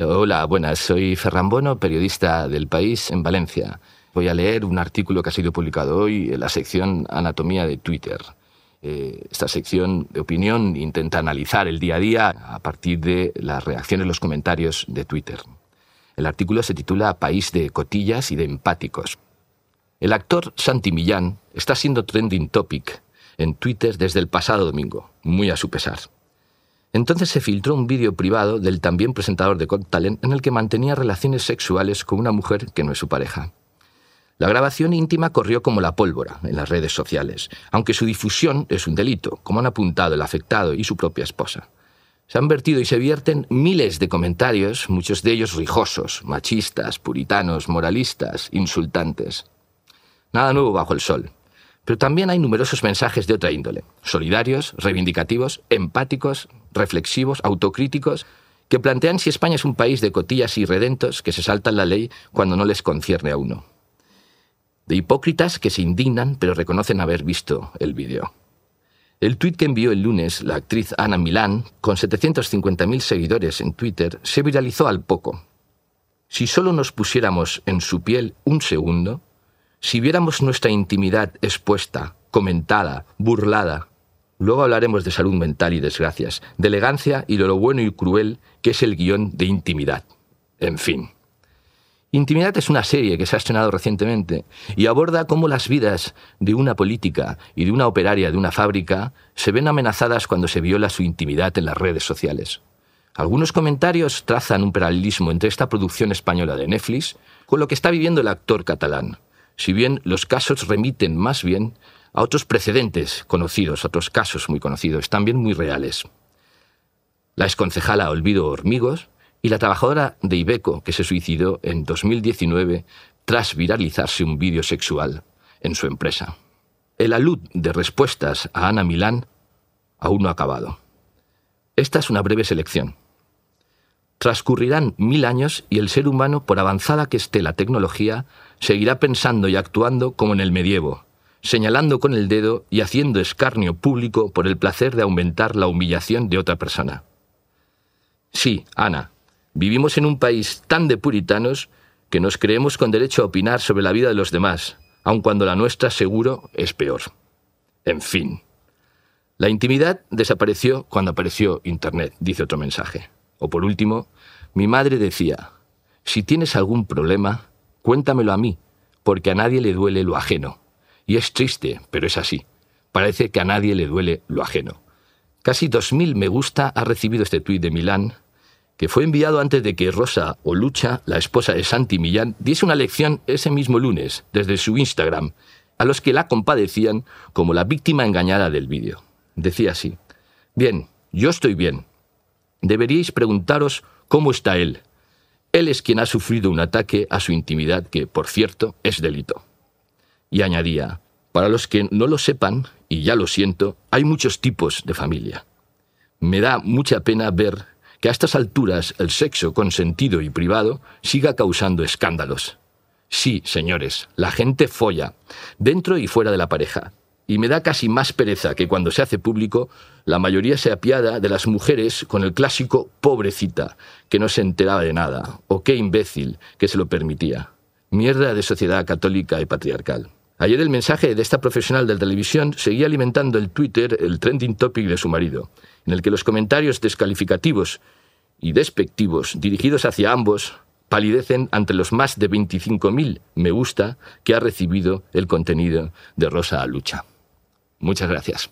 Hola, buenas. Soy Ferran Bono, periodista del País en Valencia. Voy a leer un artículo que ha sido publicado hoy en la sección Anatomía de Twitter. Eh, esta sección de opinión intenta analizar el día a día a partir de las reacciones, los comentarios de Twitter. El artículo se titula País de cotillas y de empáticos. El actor Santi Millán está siendo trending topic en Twitter desde el pasado domingo, muy a su pesar. Entonces se filtró un vídeo privado del también presentador de Got Talent en el que mantenía relaciones sexuales con una mujer que no es su pareja. La grabación íntima corrió como la pólvora en las redes sociales, aunque su difusión es un delito, como han apuntado el afectado y su propia esposa. Se han vertido y se vierten miles de comentarios, muchos de ellos rijosos, machistas, puritanos, moralistas, insultantes. Nada nuevo bajo el sol. Pero también hay numerosos mensajes de otra índole, solidarios, reivindicativos, empáticos, reflexivos, autocríticos, que plantean si España es un país de cotillas y redentos que se saltan la ley cuando no les concierne a uno de hipócritas que se indignan pero reconocen haber visto el vídeo. El tuit que envió el lunes la actriz Ana Milán, con 750.000 seguidores en Twitter, se viralizó al poco. Si solo nos pusiéramos en su piel un segundo, si viéramos nuestra intimidad expuesta, comentada, burlada, luego hablaremos de salud mental y desgracias, de elegancia y de lo bueno y cruel que es el guion de intimidad. En fin. Intimidad es una serie que se ha estrenado recientemente y aborda cómo las vidas de una política y de una operaria de una fábrica se ven amenazadas cuando se viola su intimidad en las redes sociales. Algunos comentarios trazan un paralelismo entre esta producción española de Netflix con lo que está viviendo el actor catalán, si bien los casos remiten más bien a otros precedentes conocidos, otros casos muy conocidos, también muy reales. La exconcejala Olvido Hormigos y la trabajadora de Ibeco que se suicidó en 2019 tras viralizarse un vídeo sexual en su empresa. El alud de respuestas a Ana Milán aún no ha acabado. Esta es una breve selección. Transcurrirán mil años y el ser humano, por avanzada que esté la tecnología, seguirá pensando y actuando como en el medievo, señalando con el dedo y haciendo escarnio público por el placer de aumentar la humillación de otra persona. Sí, Ana, Vivimos en un país tan de puritanos que nos creemos con derecho a opinar sobre la vida de los demás, aun cuando la nuestra seguro es peor. En fin. La intimidad desapareció cuando apareció Internet, dice otro mensaje. O por último, mi madre decía, si tienes algún problema, cuéntamelo a mí, porque a nadie le duele lo ajeno. Y es triste, pero es así. Parece que a nadie le duele lo ajeno. Casi dos mil me gusta ha recibido este tuit de Milán que fue enviado antes de que Rosa Olucha, la esposa de Santi Millán, diese una lección ese mismo lunes desde su Instagram a los que la compadecían como la víctima engañada del vídeo. Decía así, bien, yo estoy bien. Deberíais preguntaros cómo está él. Él es quien ha sufrido un ataque a su intimidad que, por cierto, es delito. Y añadía, para los que no lo sepan, y ya lo siento, hay muchos tipos de familia. Me da mucha pena ver que a estas alturas el sexo consentido y privado siga causando escándalos. Sí, señores, la gente folla, dentro y fuera de la pareja. Y me da casi más pereza que cuando se hace público, la mayoría se apiada de las mujeres con el clásico pobrecita, que no se enteraba de nada, o qué imbécil que se lo permitía. Mierda de sociedad católica y patriarcal. Ayer el mensaje de esta profesional de televisión seguía alimentando el Twitter el trending topic de su marido, en el que los comentarios descalificativos y despectivos dirigidos hacia ambos palidecen ante los más de 25.000 me gusta que ha recibido el contenido de Rosa Lucha. Muchas gracias.